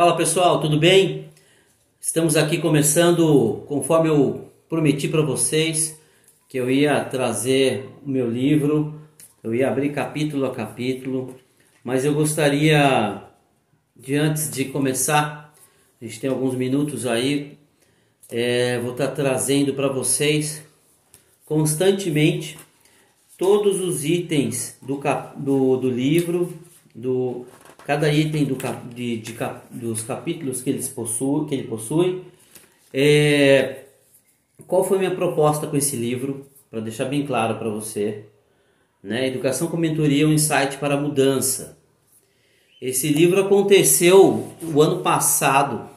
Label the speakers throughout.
Speaker 1: Fala pessoal, tudo bem? Estamos aqui começando, conforme eu prometi para vocês, que eu ia trazer o meu livro, eu ia abrir capítulo a capítulo, mas eu gostaria, de antes de começar, a gente tem alguns minutos aí, é, vou estar tá trazendo para vocês constantemente todos os itens do, do, do livro, do cada item do, de, de, dos capítulos que, eles possuem, que ele possui. É, qual foi minha proposta com esse livro? Para deixar bem claro para você. Né? Educação com Mentoria, um insight para a mudança. Esse livro aconteceu o ano passado,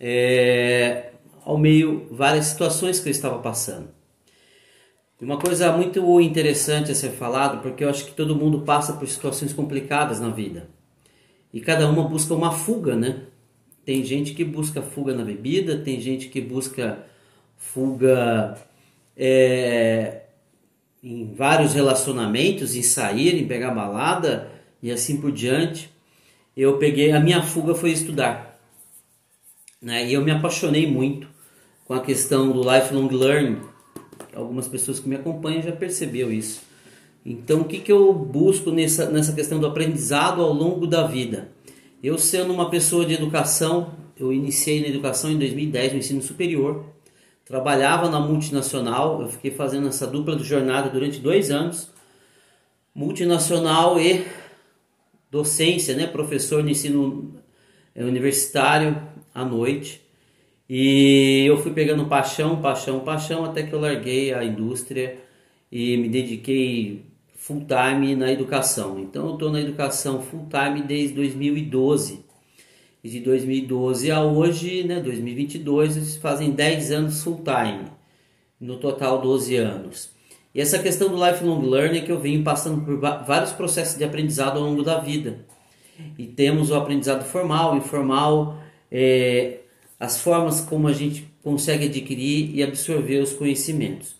Speaker 1: é, ao meio várias situações que eu estava passando. Uma coisa muito interessante a ser falado, porque eu acho que todo mundo passa por situações complicadas na vida e cada uma busca uma fuga, né? Tem gente que busca fuga na bebida, tem gente que busca fuga é, em vários relacionamentos, em sair, em pegar balada e assim por diante. Eu peguei, a minha fuga foi estudar, né? E eu me apaixonei muito com a questão do lifelong learning. Algumas pessoas que me acompanham já percebeu isso. Então, o que, que eu busco nessa, nessa questão do aprendizado ao longo da vida? Eu, sendo uma pessoa de educação, eu iniciei na educação em 2010, no ensino superior, trabalhava na multinacional, eu fiquei fazendo essa dupla de jornada durante dois anos, multinacional e docência, né? professor no ensino é, universitário à noite. E eu fui pegando paixão, paixão, paixão, até que eu larguei a indústria e me dediquei full time na educação. Então eu estou na educação full time desde 2012. E de 2012 a hoje, né, 2022, fazem 10 anos full time. No total 12 anos. E essa questão do lifelong learning é que eu venho passando por vários processos de aprendizado ao longo da vida. E temos o aprendizado formal, informal, é, as formas como a gente consegue adquirir e absorver os conhecimentos.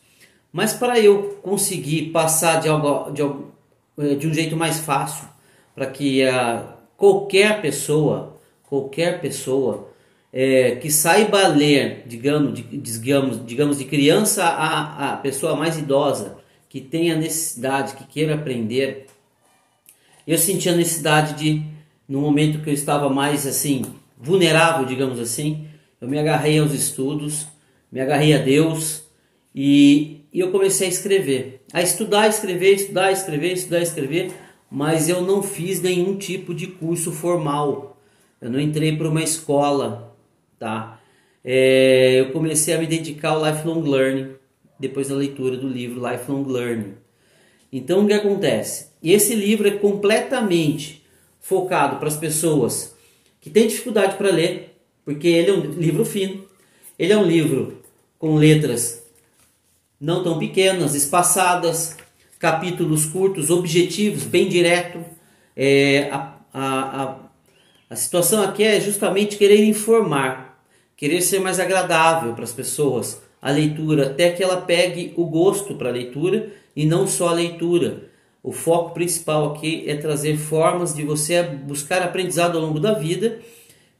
Speaker 1: Mas para eu conseguir passar de, algo, de, eh, de um jeito mais fácil, para que a, qualquer pessoa, qualquer pessoa é, que saiba ler, digamos, de, digamos, digamos de criança a, a pessoa mais idosa, que tenha necessidade, que queira aprender, eu senti a necessidade de, no momento que eu estava mais assim, vulnerável, digamos assim, eu me agarrei aos estudos, me agarrei a Deus e e eu comecei a escrever, a estudar, escrever, estudar, escrever, estudar, escrever, mas eu não fiz nenhum tipo de curso formal. Eu não entrei para uma escola, tá? É, eu comecei a me dedicar ao lifelong learning depois da leitura do livro Lifelong Learning. Então o que acontece? Esse livro é completamente focado para as pessoas que têm dificuldade para ler, porque ele é um livro fino, ele é um livro com letras não tão pequenas, espaçadas, capítulos curtos, objetivos, bem direto. É, a, a, a, a situação aqui é justamente querer informar, querer ser mais agradável para as pessoas a leitura, até que ela pegue o gosto para a leitura e não só a leitura. O foco principal aqui é trazer formas de você buscar aprendizado ao longo da vida,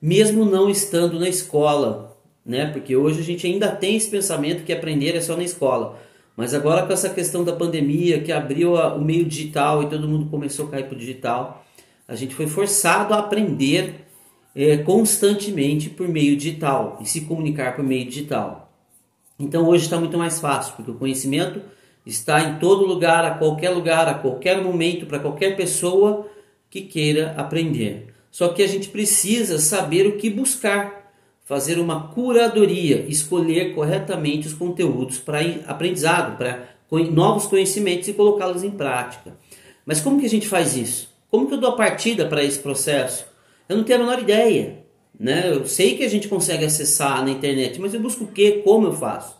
Speaker 1: mesmo não estando na escola, né? Porque hoje a gente ainda tem esse pensamento que aprender é só na escola. Mas agora com essa questão da pandemia que abriu a, o meio digital e todo mundo começou a cair para o digital, a gente foi forçado a aprender é, constantemente por meio digital e se comunicar por meio digital. Então hoje está muito mais fácil, porque o conhecimento está em todo lugar, a qualquer lugar, a qualquer momento, para qualquer pessoa que queira aprender. Só que a gente precisa saber o que buscar fazer uma curadoria, escolher corretamente os conteúdos para aprendizado, para novos conhecimentos e colocá-los em prática. Mas como que a gente faz isso? Como que eu dou a partida para esse processo? Eu não tenho a menor ideia. Né? Eu sei que a gente consegue acessar na internet, mas eu busco o que? Como eu faço?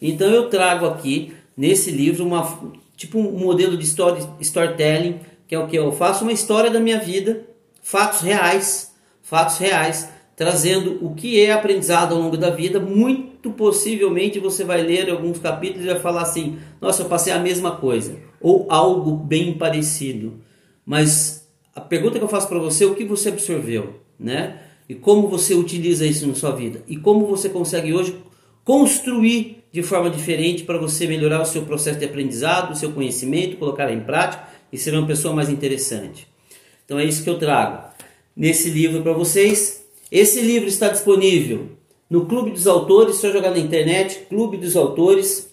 Speaker 1: Então eu trago aqui nesse livro uma tipo um modelo de story, storytelling, que é o que eu faço uma história da minha vida, fatos reais, fatos reais trazendo o que é aprendizado ao longo da vida. Muito possivelmente você vai ler alguns capítulos e vai falar assim: Nossa, eu passei a mesma coisa, ou algo bem parecido. Mas a pergunta que eu faço para você é o que você absorveu, né? e como você utiliza isso na sua vida e como você consegue hoje construir de forma diferente para você melhorar o seu processo de aprendizado, o seu conhecimento, colocar em prática e ser uma pessoa mais interessante. Então é isso que eu trago nesse livro para vocês. Esse livro está disponível no Clube dos Autores, só jogar na internet, Clube dos Autores,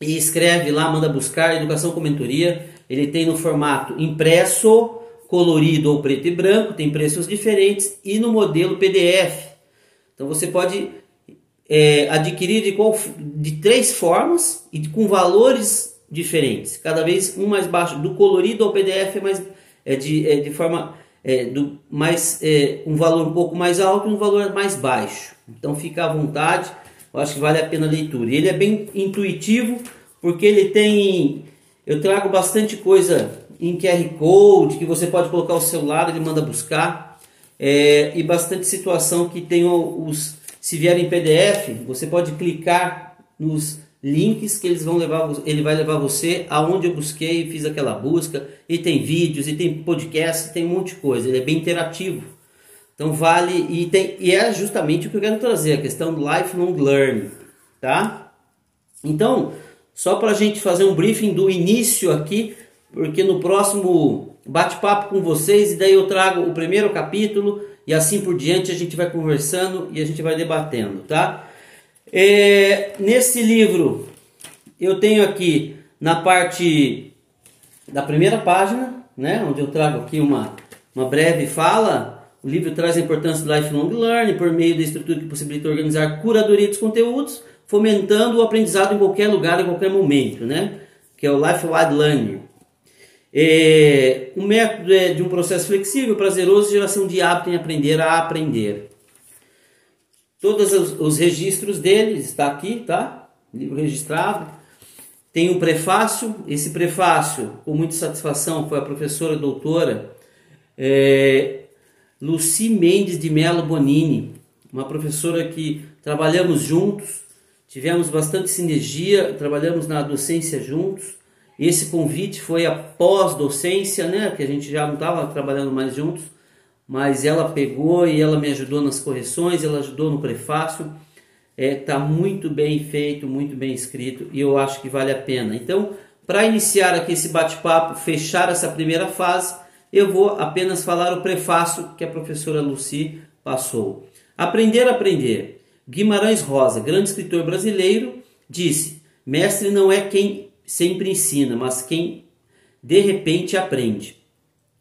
Speaker 1: e escreve lá, manda buscar Educação com Mentoria. Ele tem no formato impresso, colorido ou preto e branco, tem preços diferentes, e no modelo PDF. Então você pode é, adquirir de, qual, de três formas e com valores diferentes, cada vez um mais baixo. Do colorido ao PDF é, mais, é, de, é de forma é, do mais é, um valor um pouco mais alto e um valor mais baixo. Então fica à vontade, eu acho que vale a pena a leitura. Ele é bem intuitivo porque ele tem, eu trago bastante coisa em QR Code que você pode colocar o celular, ele manda buscar é, e bastante situação que tem os se vier em PDF, você pode clicar nos links que eles vão levar, ele vai levar você aonde eu busquei fiz aquela busca. E tem vídeos, e tem podcast, tem um monte de coisa. Ele é bem interativo. Então vale e tem e é justamente o que eu quero trazer, a questão do lifelong learning, tá? Então, só para a gente fazer um briefing do início aqui, porque no próximo bate-papo com vocês, e daí eu trago o primeiro capítulo e assim por diante a gente vai conversando e a gente vai debatendo, tá? É, nesse livro eu tenho aqui na parte da primeira página, né, onde eu trago aqui uma, uma breve fala. O livro traz a importância do lifelong learning por meio da estrutura que possibilita organizar curadoria dos conteúdos, fomentando o aprendizado em qualquer lugar, em qualquer momento, né? Que é o lifelong learning. É, o método é de um processo flexível, prazeroso, geração de hábito em aprender a aprender. Todos os, os registros dele está aqui, tá? Livro registrado. Tem um prefácio. Esse prefácio, com muita satisfação, foi a professora doutora é, Luci Mendes de Melo Bonini, uma professora que trabalhamos juntos, tivemos bastante sinergia, trabalhamos na docência juntos. Esse convite foi após docência, né? Que a gente já não estava trabalhando mais juntos, mas ela pegou e ela me ajudou nas correções, ela ajudou no prefácio. É, tá muito bem feito, muito bem escrito e eu acho que vale a pena. Então, para iniciar aqui esse bate-papo, fechar essa primeira fase, eu vou apenas falar o prefácio que a professora Luci passou. Aprender a aprender. Guimarães Rosa, grande escritor brasileiro, disse: Mestre não é quem sempre ensina, mas quem de repente aprende.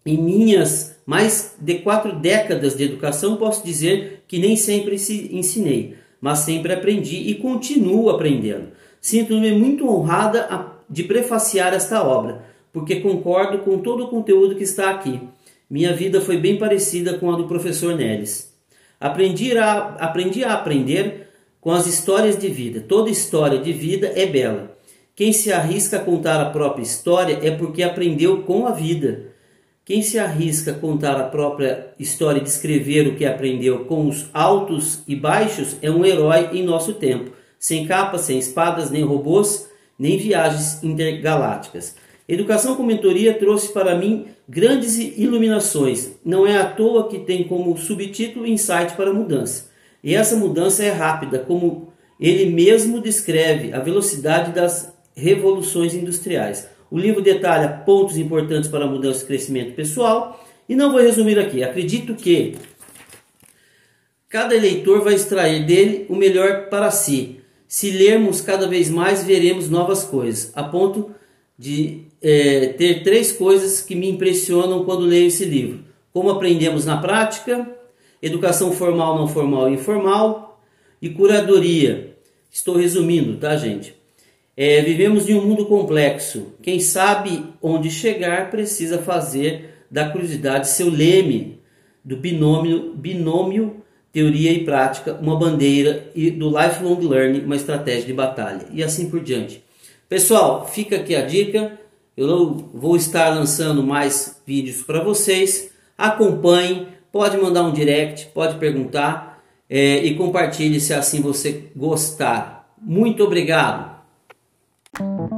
Speaker 1: Em minhas mais de quatro décadas de educação, posso dizer que nem sempre ensinei, mas sempre aprendi e continuo aprendendo. Sinto-me muito honrada de prefaciar esta obra, porque concordo com todo o conteúdo que está aqui. Minha vida foi bem parecida com a do professor Neles. Aprendi a, aprendi a aprender com as histórias de vida. Toda história de vida é bela. Quem se arrisca a contar a própria história é porque aprendeu com a vida. Quem se arrisca a contar a própria história e descrever o que aprendeu com os altos e baixos é um herói em nosso tempo, sem capas, sem espadas, nem robôs, nem viagens intergalácticas. Educação com mentoria trouxe para mim grandes iluminações. Não é à toa que tem como subtítulo Insight para a Mudança. E essa mudança é rápida, como ele mesmo descreve, a velocidade das revoluções industriais. O livro detalha pontos importantes para a mudança e crescimento pessoal e não vou resumir aqui. Acredito que cada eleitor vai extrair dele o melhor para si. Se lermos cada vez mais, veremos novas coisas, a ponto de é, ter três coisas que me impressionam quando leio esse livro: como aprendemos na prática, educação formal, não formal e informal e curadoria. Estou resumindo, tá, gente? É, vivemos em um mundo complexo. Quem sabe onde chegar precisa fazer da curiosidade seu leme, do binômio, binômio teoria e prática, uma bandeira e do lifelong learning, uma estratégia de batalha e assim por diante. Pessoal, fica aqui a dica. Eu vou estar lançando mais vídeos para vocês. Acompanhe, pode mandar um direct, pode perguntar é, e compartilhe se assim você gostar. Muito obrigado. Thank you.